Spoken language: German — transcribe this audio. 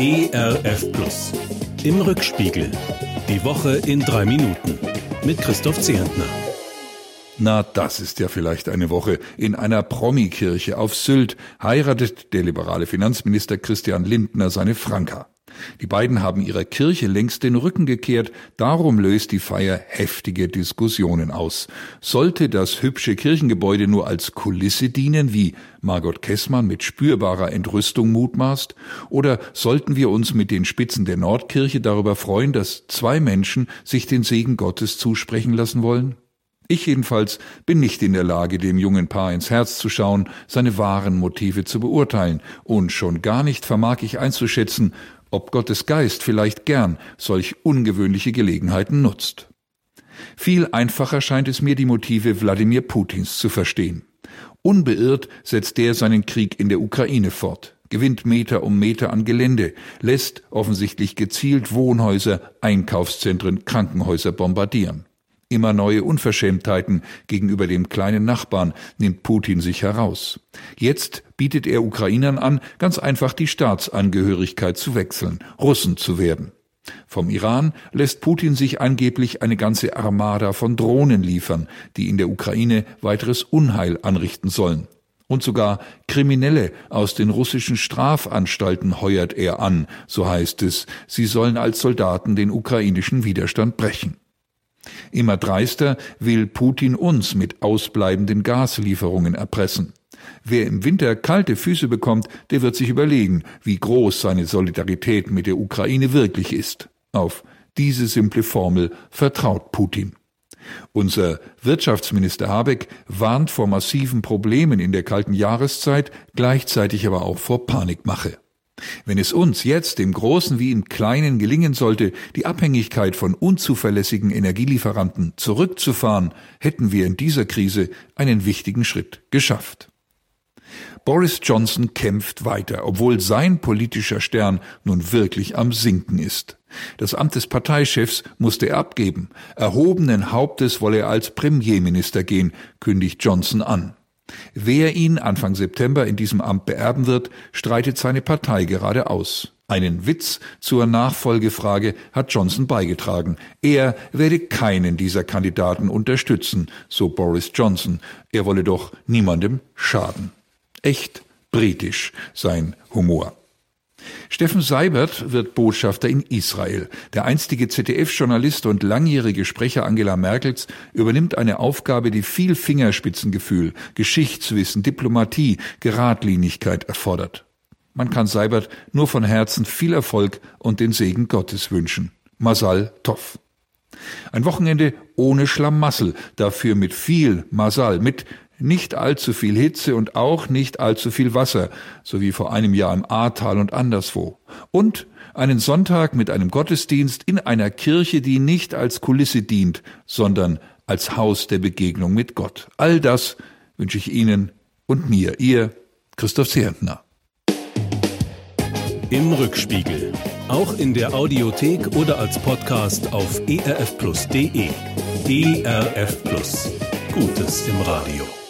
ERF Plus. Im Rückspiegel. Die Woche in drei Minuten. Mit Christoph Zehentner. Na, das ist ja vielleicht eine Woche. In einer Promikirche auf Sylt heiratet der liberale Finanzminister Christian Lindner seine Franka. Die beiden haben ihrer Kirche längst den Rücken gekehrt, darum löst die Feier heftige Diskussionen aus. Sollte das hübsche Kirchengebäude nur als Kulisse dienen, wie Margot Kessmann mit spürbarer Entrüstung mutmaßt, oder sollten wir uns mit den Spitzen der Nordkirche darüber freuen, dass zwei Menschen sich den Segen Gottes zusprechen lassen wollen? Ich jedenfalls bin nicht in der Lage, dem jungen Paar ins Herz zu schauen, seine wahren Motive zu beurteilen, und schon gar nicht vermag ich einzuschätzen, ob Gottes Geist vielleicht gern solch ungewöhnliche Gelegenheiten nutzt. Viel einfacher scheint es mir, die Motive Wladimir Putins zu verstehen. Unbeirrt setzt der seinen Krieg in der Ukraine fort, gewinnt Meter um Meter an Gelände, lässt offensichtlich gezielt Wohnhäuser, Einkaufszentren, Krankenhäuser bombardieren. Immer neue Unverschämtheiten gegenüber dem kleinen Nachbarn nimmt Putin sich heraus. Jetzt bietet er Ukrainern an, ganz einfach die Staatsangehörigkeit zu wechseln, Russen zu werden. Vom Iran lässt Putin sich angeblich eine ganze Armada von Drohnen liefern, die in der Ukraine weiteres Unheil anrichten sollen. Und sogar Kriminelle aus den russischen Strafanstalten heuert er an, so heißt es, sie sollen als Soldaten den ukrainischen Widerstand brechen. Immer dreister will Putin uns mit ausbleibenden Gaslieferungen erpressen. Wer im Winter kalte Füße bekommt, der wird sich überlegen, wie groß seine Solidarität mit der Ukraine wirklich ist. Auf diese simple Formel vertraut Putin. Unser Wirtschaftsminister Habeck warnt vor massiven Problemen in der kalten Jahreszeit, gleichzeitig aber auch vor Panikmache. Wenn es uns jetzt im Großen wie im Kleinen gelingen sollte, die Abhängigkeit von unzuverlässigen Energielieferanten zurückzufahren, hätten wir in dieser Krise einen wichtigen Schritt geschafft. Boris Johnson kämpft weiter, obwohl sein politischer Stern nun wirklich am Sinken ist. Das Amt des Parteichefs musste er abgeben. Erhobenen Hauptes wolle er als Premierminister gehen, kündigt Johnson an. Wer ihn Anfang September in diesem Amt beerben wird, streitet seine Partei gerade aus. Einen Witz zur Nachfolgefrage hat Johnson beigetragen. Er werde keinen dieser Kandidaten unterstützen, so Boris Johnson. Er wolle doch niemandem schaden. Echt britisch sein Humor. Steffen Seibert wird Botschafter in Israel. Der einstige ZDF-Journalist und langjährige Sprecher Angela Merkels übernimmt eine Aufgabe, die viel Fingerspitzengefühl, Geschichtswissen, Diplomatie, Geradlinigkeit erfordert. Man kann Seibert nur von Herzen viel Erfolg und den Segen Gottes wünschen. Masal Tov. Ein Wochenende ohne Schlamassel, dafür mit viel Masal, mit nicht allzu viel Hitze und auch nicht allzu viel Wasser, so wie vor einem Jahr im Ahrtal und anderswo. Und einen Sonntag mit einem Gottesdienst in einer Kirche, die nicht als Kulisse dient, sondern als Haus der Begegnung mit Gott. All das wünsche ich Ihnen und mir, Ihr Christoph Zehentner. Im Rückspiegel. Auch in der Audiothek oder als Podcast auf erfplus.de. ERF Plus. Gutes im Radio.